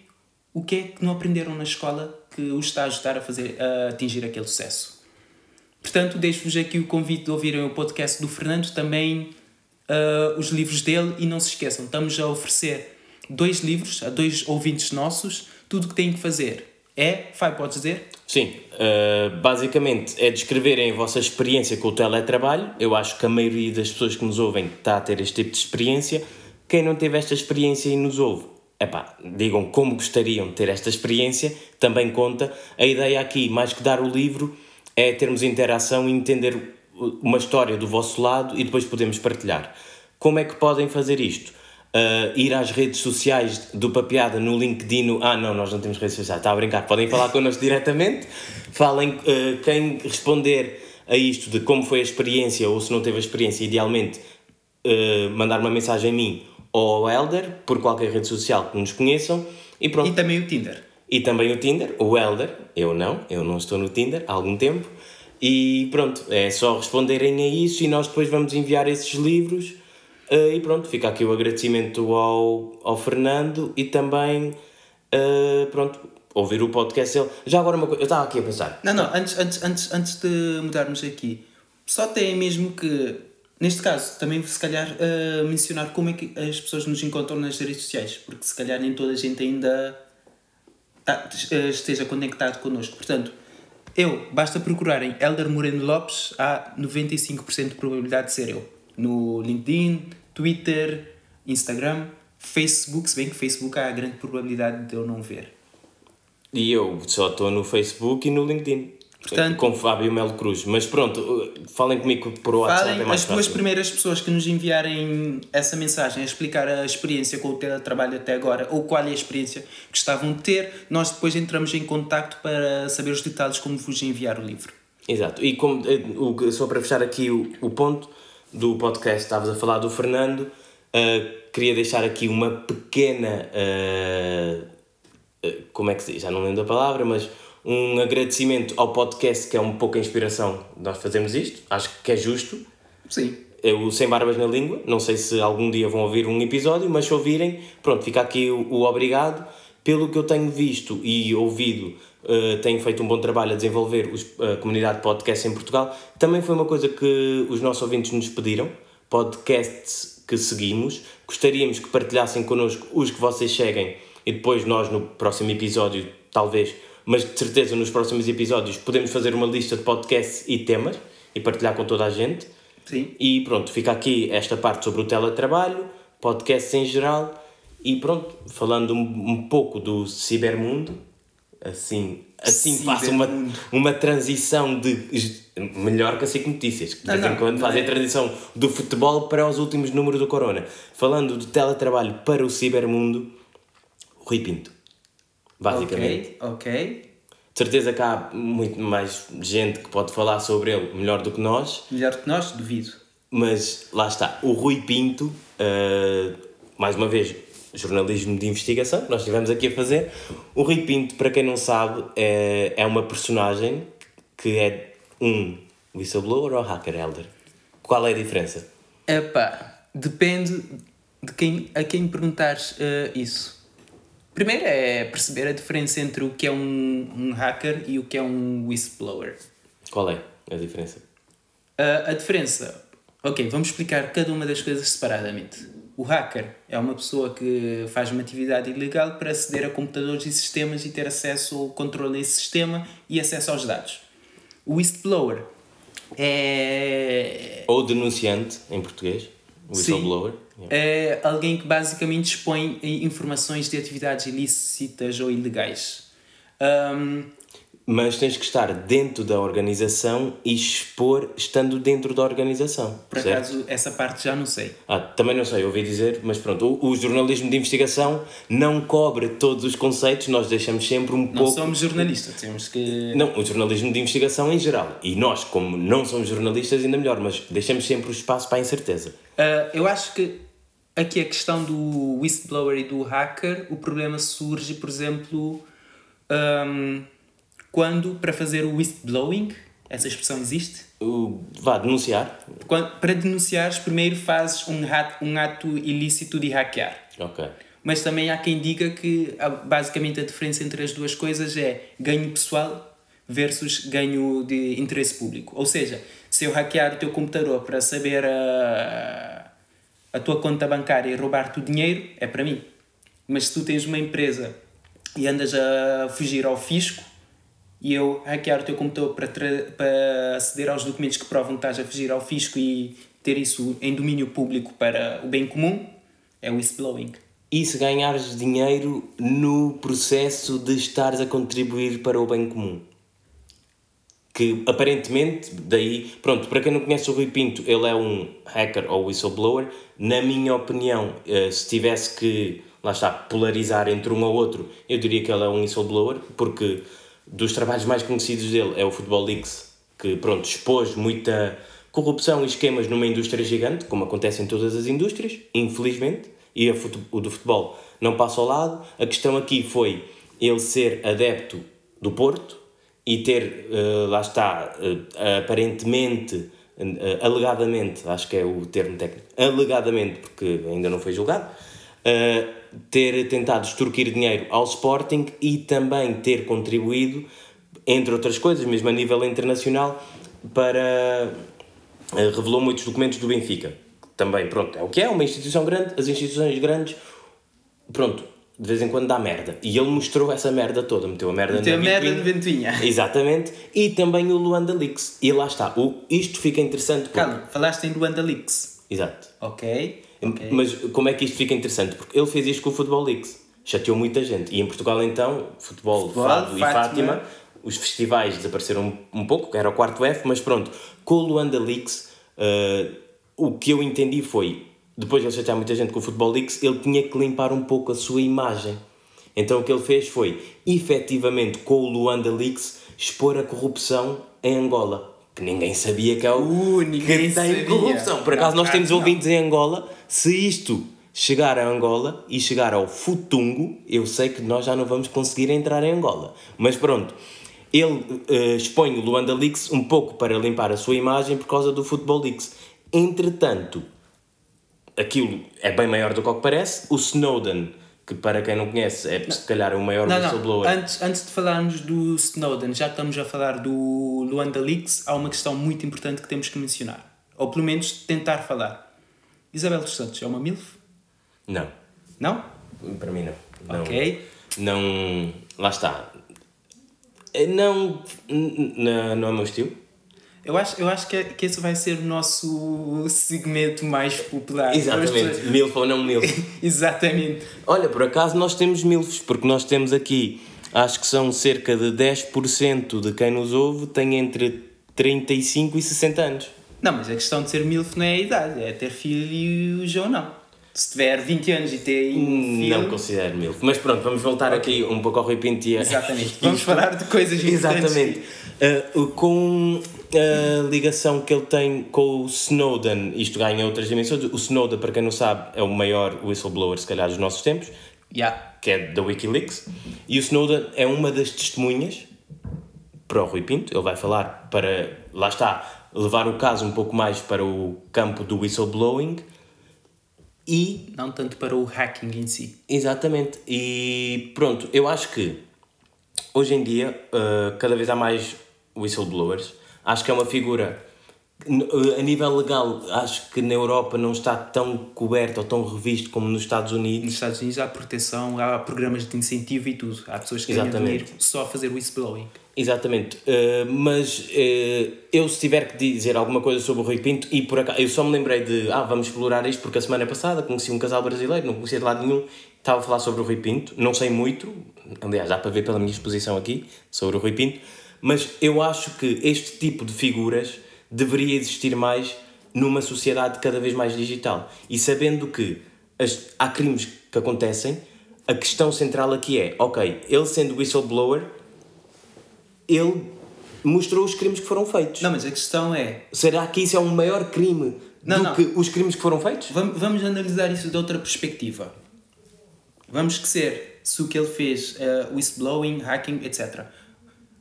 o que é que não aprenderam na escola que os está a ajudar a, fazer, a atingir aquele sucesso. Portanto, deixo-vos aqui o convite de ouvirem o podcast do Fernando, também uh, os livros dele e não se esqueçam, estamos a oferecer dois livros a dois ouvintes nossos, tudo o que têm que fazer é, Fai, podes dizer? Sim, uh, basicamente é descreverem a vossa experiência com o teletrabalho. Eu acho que a maioria das pessoas que nos ouvem está a ter este tipo de experiência. Quem não teve esta experiência e nos ouve, epá, digam como gostariam de ter esta experiência, também conta. A ideia aqui, mais que dar o livro, é termos interação e entender uma história do vosso lado e depois podemos partilhar. Como é que podem fazer isto? uh, ir às redes sociais do Papeada no LinkedIn. Ah, não, nós não temos redes sociais, está a brincar. Podem falar connosco [laughs] diretamente. Falem uh, quem responder a isto de como foi a experiência ou se não teve a experiência, idealmente uh, mandar uma mensagem a mim ou ao Elder por qualquer rede social que nos conheçam. E, pronto. e também o Tinder. E também o Tinder, o Elder, eu não, eu não estou no Tinder há algum tempo. E pronto, é só responderem a isso e nós depois vamos enviar esses livros Uh, e pronto, fica aqui o agradecimento ao, ao Fernando e também, uh, pronto, ouvir o podcast dele. Já agora uma coisa, eu estava aqui a pensar. Não, não, antes, antes, antes, antes de mudarmos aqui, só tem mesmo que, neste caso, também se calhar uh, mencionar como é que as pessoas nos encontram nas redes sociais, porque se calhar nem toda a gente ainda tá, esteja conectado connosco. Portanto, eu, basta procurarem Elder Moreno Lopes, há 95% de probabilidade de ser eu. No LinkedIn, Twitter, Instagram, Facebook, se bem que Facebook há grande probabilidade de eu não ver. E eu só estou no Facebook e no LinkedIn. Portanto, com Fábio Melo Cruz. Mas pronto, falem comigo por WhatsApp. Falem é mais as fácil. duas primeiras pessoas que nos enviarem essa mensagem a explicar a experiência com o teletrabalho até agora ou qual é a experiência que estavam a ter, nós depois entramos em contacto para saber os detalhes como vos enviar o livro. Exato. E como, eh, só para fechar aqui o, o ponto, do podcast, estavas a falar do Fernando, uh, queria deixar aqui uma pequena. Uh, uh, como é que se diz? Já não lembro a palavra, mas um agradecimento ao podcast que é um pouco a inspiração de nós fazermos isto. Acho que é justo. Sim. É o Sem Barbas na Língua. Não sei se algum dia vão ouvir um episódio, mas se ouvirem, pronto, fica aqui o, o obrigado. Pelo que eu tenho visto e ouvido uh, têm feito um bom trabalho a desenvolver os, a comunidade podcast em Portugal. Também foi uma coisa que os nossos ouvintes nos pediram, podcasts que seguimos. Gostaríamos que partilhassem connosco os que vocês seguem e depois nós no próximo episódio, talvez, mas de certeza nos próximos episódios, podemos fazer uma lista de podcasts e temas e partilhar com toda a gente. Sim. E pronto, fica aqui esta parte sobre o teletrabalho, podcasts em geral. E pronto, falando um, um pouco do cibermundo, assim, assim faço uma, uma transição de. Melhor que a SIC Notícias, que de vez em quando fazem a transição do futebol para os últimos números do Corona. Falando de teletrabalho para o cibermundo, Rui Pinto. Basicamente. Ok, ok. De certeza que há muito mais gente que pode falar sobre ele melhor do que nós, Melhor que nós, duvido. mas lá está. O Rui Pinto, uh, mais uma vez, jornalismo de investigação que nós estivemos aqui a fazer. O Rui Pinto, para quem não sabe, é, é uma personagem que é um whistleblower ou hacker elder. Qual é a diferença? Epá, depende de quem, a quem perguntares eh, isso. Primeiro é perceber a diferença entre o que é um, um hacker e o que é um whistleblower. Qual é a diferença? A, a diferença. Ok, vamos explicar cada uma das coisas separadamente. O hacker é uma pessoa que faz uma atividade ilegal para aceder a computadores e sistemas e ter acesso ao controle desse sistema e acesso aos dados. O whistleblower é. Ou denunciante, em português. Whistleblower. Sim, é alguém que basicamente expõe informações de atividades ilícitas ou ilegais. Um, mas tens que estar dentro da organização e expor estando dentro da organização. Por certo? acaso, essa parte já não sei. Ah, também não sei, ouvi dizer, mas pronto, o, o, jornalismo de investigação não cobre todos os conceitos, nós deixamos sempre um não pouco. Não somos jornalistas, temos que. Não, o jornalismo de investigação em geral. E nós, como não somos jornalistas, ainda melhor, mas deixamos sempre o espaço para a incerteza. Uh, eu acho que aqui a questão do whistleblower e do hacker, o problema surge, por exemplo. Um, quando, para fazer o whistleblowing, essa expressão existe? Uh, vá, denunciar. Quando, para denunciares, primeiro fazes um, ato, um ato ilícito de hackear. Ok. Mas também há quem diga que basicamente a diferença entre as duas coisas é ganho pessoal versus ganho de interesse público. Ou seja, se eu hackear o teu computador para saber a, a tua conta bancária e roubar-te o dinheiro, é para mim. Mas se tu tens uma empresa e andas a fugir ao fisco, e eu hackear o teu computador para, para aceder aos documentos que provam que estás a fugir ao fisco e ter isso em domínio público para o bem comum, é whistleblowing. E se ganhares dinheiro no processo de estares a contribuir para o bem comum? Que aparentemente, daí, pronto, para quem não conhece o Rui Pinto, ele é um hacker ou whistleblower. Na minha opinião, eh, se tivesse que, lá está, polarizar entre um ou outro, eu diria que ele é um whistleblower, porque dos trabalhos mais conhecidos dele é o Football Leaks, que pronto, expôs muita corrupção e esquemas numa indústria gigante, como acontece em todas as indústrias, infelizmente, e o do futebol não passa ao lado. A questão aqui foi ele ser adepto do Porto e ter, uh, lá está, uh, aparentemente, uh, alegadamente, acho que é o termo técnico, alegadamente, porque ainda não foi julgado, ter tentado extorquir dinheiro ao Sporting e também ter contribuído, entre outras coisas, mesmo a nível internacional, para. Eh, revelou muitos documentos do Benfica. Também, pronto, é o que é, uma instituição grande, as instituições grandes, pronto, de vez em quando dá merda. E ele mostrou essa merda toda, meteu a merda meteu na merda de ventoinha. [laughs] Exatamente. E também o Luanda Leaks. E lá está. O, isto fica interessante. Porque... Calma, falaste em Luanda Leaks. Exato. Ok. Okay. Mas como é que isto fica interessante? Porque ele fez isto com o Futebol Leaks. Chateou muita gente. E em Portugal, então, futebol, futebol Fado Fátima. e Fátima, os festivais desapareceram um, um pouco, era o quarto F, mas pronto. Com o Luanda Leaks, uh, o que eu entendi foi, depois de ele chatear muita gente com o Futebol Leaks, ele tinha que limpar um pouco a sua imagem. Então o que ele fez foi, efetivamente, com o Luanda Leaks, expor a corrupção em Angola que ninguém sabia que é o uh, que tem corrupção. Por acaso, não, nós temos não. ouvintes em Angola. Se isto chegar a Angola e chegar ao Futungo, eu sei que nós já não vamos conseguir entrar em Angola. Mas pronto, ele uh, expõe o Luanda Leaks um pouco para limpar a sua imagem por causa do Football Leaks. Entretanto, aquilo é bem maior do que o que parece. O Snowden que para quem não conhece é não. se calhar o maior não, whistleblower. Não. Antes, antes de falarmos do Snowden, já que estamos a falar do Luanda Leaks, há uma questão muito importante que temos que mencionar. Ou pelo menos tentar falar. Isabel dos Santos é uma MILF? Não. Não? Para mim não. não ok. Não. Lá está. Não. Não, não é o meu estilo. Eu acho, eu acho que, é, que esse vai ser o nosso segmento mais popular. Exatamente, milf ou não milf. [laughs] Exatamente. Olha, por acaso nós temos milfs, porque nós temos aqui, acho que são cerca de 10% de quem nos ouve tem entre 35 e 60 anos. Não, mas a questão de ser milf não é a idade, é ter filhos ou não. Se tiver 20 anos e tem um filho... Não considero MILF. Mas pronto, vamos voltar aqui um pouco ao Rui Pinto e a- Exatamente. Vamos falar de coisas. Exatamente. Uh, com a ligação que ele tem com o Snowden, isto ganha outras dimensões. O Snowden, para quem não sabe, é o maior whistleblower, se calhar, dos nossos tempos, Yeah. que é da Wikileaks. E o Snowden é uma das testemunhas para o Rui Pinto. Ele vai falar para, lá está, levar o caso um pouco mais para o campo do whistleblowing. E Não tanto para o hacking em si. Exatamente. E pronto, eu acho que hoje em dia uh, cada vez há mais whistleblowers. Acho que é uma figura a nível legal, acho que na Europa não está tão coberto ou tão revisto como nos Estados Unidos. Nos Estados Unidos há proteção, há programas de incentivo e tudo. Há pessoas que ganham Exatamente. dinheiro só a fazer whistleblowing. Exatamente. Uh, mas uh, eu, se tiver que dizer alguma coisa sobre o Rui Pinto, e por acaso, eu só me lembrei de, ah, vamos explorar isto, porque a semana passada conheci um casal brasileiro, não conhecia de lado nenhum, estava a falar sobre o Rui Pinto, não sei muito, aliás, dá para ver pela minha exposição aqui sobre o Rui Pinto, mas eu acho que este tipo de figuras deveria existir mais numa sociedade cada vez mais digital. E sabendo que as- há crimes que acontecem, a questão central aqui é, ok, ele sendo whistleblower, ele mostrou os crimes que foram feitos. Não, mas a questão é, Será que isso é um maior crime Não, do não. que os crimes que foram feitos? Vamos, vamos analisar isso de outra perspectiva. Vamos esquecer se o que ele fez, uh, whistleblowing, hacking, etc.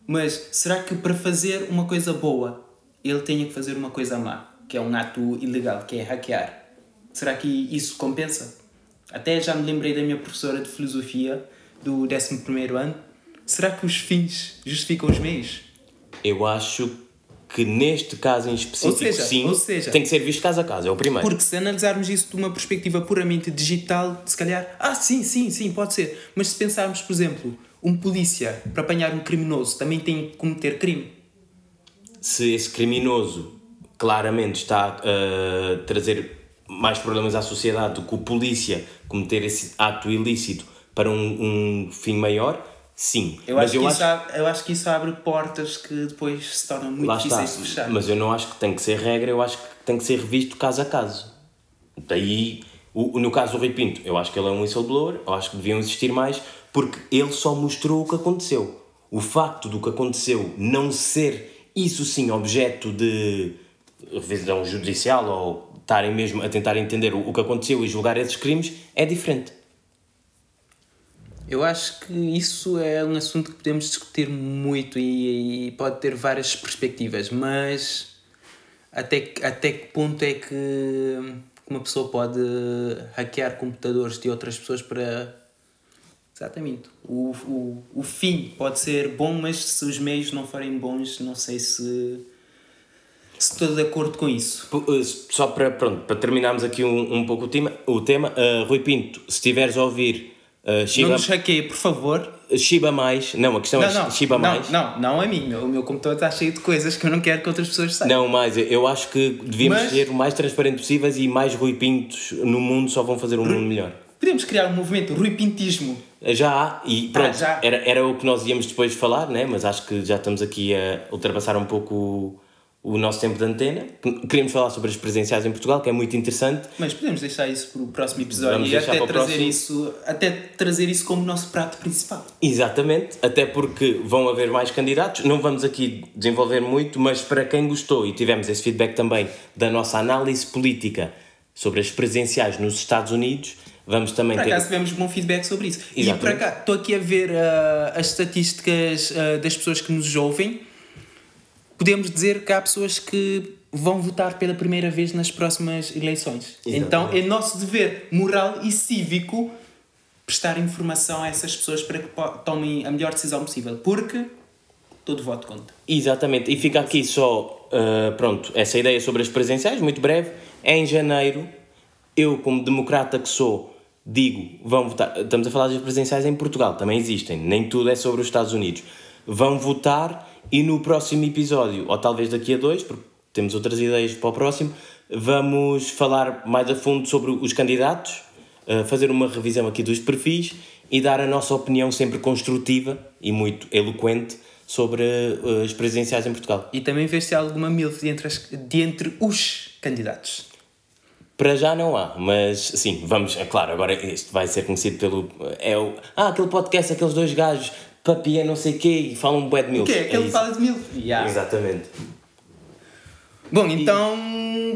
Mas será que para fazer uma coisa boa, ele tenha que fazer uma coisa má, que é um ato ilegal, que é hackear? Será que isso compensa? Até já me lembrei da minha professora de filosofia do 11º ano. Será que os fins justificam os meios? Eu acho que neste caso em específico, Ou seja, sim, ou seja- tem que ser visto caso a caso, é o primeiro. Porque se analisarmos isso de uma perspectiva puramente digital, se calhar, ah, sim, sim, sim, pode ser. Mas se pensarmos, por exemplo, um polícia para apanhar um criminoso também tem que cometer crime. Se esse criminoso claramente está a trazer mais problemas à sociedade do que o polícia cometer esse ato ilícito para um, um fim maior, sim. Eu, acho que Isso abre, eu acho que isso abre portas que depois se tornam muito Lá está. difíceis de fechar. Mas eu não acho que tem que ser regra, eu acho que tem que ser revisto caso a caso. Daí, o, no caso do Rui Pinto, eu acho que ele é um whistleblower, eu acho que deviam existir mais, porque ele só mostrou o que aconteceu. O facto do que aconteceu não ser, isso sim, objeto de revisão judicial ou estarem mesmo a tentar entender o, que aconteceu e julgar esses crimes, é diferente. Eu acho que isso é um assunto que podemos discutir muito e, e pode ter várias perspectivas, mas até, que- até que ponto é que uma pessoa pode hackear computadores de outras pessoas para. Exatamente. O, o, o fim pode ser bom, mas se os meios não forem bons, não sei se. se estou de acordo com isso. Uh, Só para, pronto, para terminarmos aqui um, um pouco o tema, o tema uh, Rui Pinto, se estiveres a ouvir uh, Não Shiba, nos hackeie, por favor. Shiba mais, não, a questão Não, é não, Shiba não, mais. não, não a mim. O meu computador está cheio de coisas que eu não quero que outras pessoas saibam. Não, mais, eu acho que devíamos Mas- ser o mais transparente possíveis e mais Rui Pintos no mundo só vão fazer um mundo melhor. Podemos criar um movimento, Rui Pintismo. Já há, e pronto, Ah, já. Era, era o que nós íamos depois falar, né? mas acho que já estamos aqui a ultrapassar um pouco o, o nosso tempo de antena. Queríamos falar sobre as presenciais em Portugal, que é muito interessante. Mas podemos deixar isso para o próximo episódio Vamos e até trazer, isso, até trazer isso como nosso prato principal. Exatamente, até porque vão haver mais candidatos. Não vamos aqui desenvolver muito, mas para quem gostou e tivemos esse feedback também da nossa análise política sobre as presenciais nos Estados Unidos, vamos também Por ter. acaso tivemos bom feedback sobre isso. E Exatamente. por acaso, estou aqui a ver ah, as estatísticas ah, das pessoas que nos ouvem. Podemos dizer que há pessoas que vão votar pela primeira vez nas próximas eleições. Exatamente. Então é nosso dever moral e cívico prestar informação a essas pessoas para que tomem a melhor decisão possível. Porque todo voto conta. Exatamente, e fica aqui só, uh, pronto, essa ideia sobre as presenciais, muito breve. Em janeiro, eu, como democrata que sou, digo, vão votar. Estamos a falar das presenciais em Portugal, também existem, nem tudo é sobre os Estados Unidos. Vão votar e no próximo episódio, ou talvez daqui a dois, porque temos outras ideias para o próximo, vamos falar mais a fundo sobre os candidatos, uh, fazer uma revisão aqui dos perfis e dar a nossa opinião sempre construtiva e muito eloquente sobre uh, as presidenciais em Portugal. E também ver se há alguma milf de entre, as- de entre os candidatos. Para já não há, mas sim, vamos, é claro, agora isto vai ser conhecido pelo. É o, ah, aquele podcast, aqueles dois gajos, papia não sei o quê, e falam um bué de mil. O quê? Aquele que fala de mil? Yeah. Exatamente. Bom, então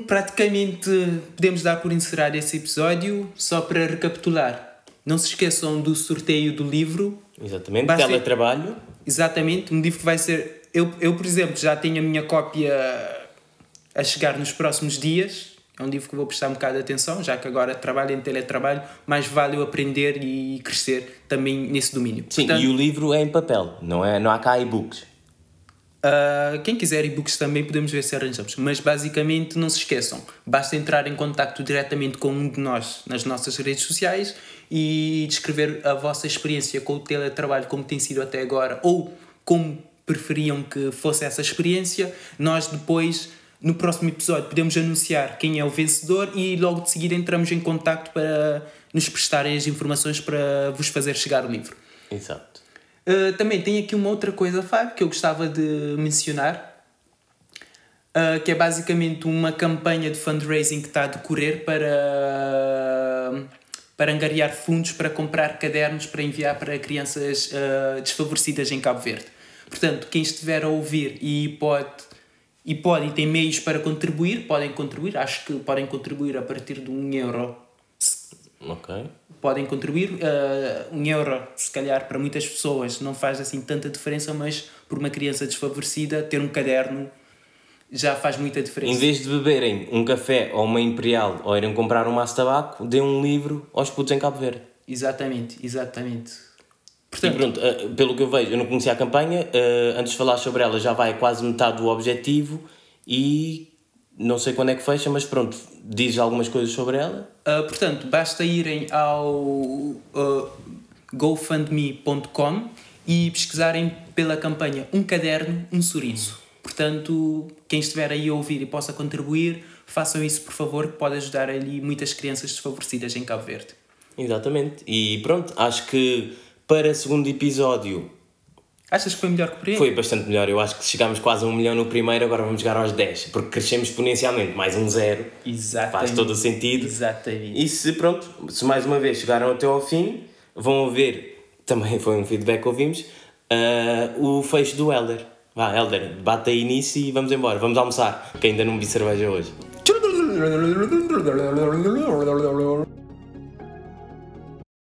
praticamente podemos dar por encerrar esse episódio. Só para recapitular, não se esqueçam do sorteio do livro. Exatamente, Basta... teletrabalho. Exatamente, um livro que vai ser. Eu, eu, por exemplo, já tenho a minha cópia a chegar nos próximos dias é um livro que vou prestar um bocado de atenção, já que agora trabalho em teletrabalho, mais vale eu aprender e crescer também nesse domínio. Sim, Portanto, e o livro é em papel, não, é, não há cá e-books. Uh, quem quiser e-books também podemos ver se arranjamos, mas basicamente não se esqueçam, basta entrar em contato diretamente com um de nós nas nossas redes sociais e descrever a vossa experiência com o teletrabalho como tem sido até agora ou como preferiam que fosse essa experiência. Nós depois no próximo episódio podemos anunciar quem é o vencedor e logo de seguida entramos em contacto para nos prestarem as informações para vos fazer chegar o livro. Exato. Uh, também tem aqui uma outra coisa, Fábio, que eu gostava de mencionar, uh, que é basicamente uma campanha de fundraising que está a decorrer para, para angariar fundos para comprar cadernos para enviar para crianças uh, desfavorecidas em Cabo Verde. Portanto, quem estiver a ouvir e pode e podem, têm meios para contribuir, podem contribuir, acho que podem contribuir a partir de um euro. Ok. Podem contribuir, uh, um euro, se calhar, para muitas pessoas não faz assim tanta diferença, mas por uma criança desfavorecida, ter um caderno já faz muita diferença. Em vez de beberem um café ou uma imperial ou irem comprar um maço de tabaco, dê um livro aos putos em Cabo Verde. Exatamente, exatamente. Portanto, e pronto, uh, pelo que eu vejo, eu não conhecia a campanha, uh, antes de falar sobre ela já vai quase metade do objetivo e não sei quando é que fecha, mas pronto, diz algumas coisas sobre ela. Uh, portanto, basta irem ao gofundme.com e pesquisarem pela campanha Um Caderno, Um Sorriso. Portanto, quem estiver aí a ouvir e possa contribuir, façam isso por favor, que pode ajudar ali muitas crianças desfavorecidas em Cabo Verde. Exatamente. E pronto, acho que para o segundo episódio. Achas que foi melhor que o primeiro? Foi bastante melhor. Eu acho que chegámos quase a um milhão no primeiro, agora vamos chegar aos 10. Porque crescemos exponencialmente. Mais um zero. Exatamente. Faz todo o sentido. Exatamente. E se, pronto, se mais uma vez chegaram até ao fim, vão ver, também foi um feedback que ouvimos, uh, o fecho do Elder. Vá, Elder, bate aí nisso e vamos embora. Vamos almoçar, que ainda não vi cerveja hoje. [laughs]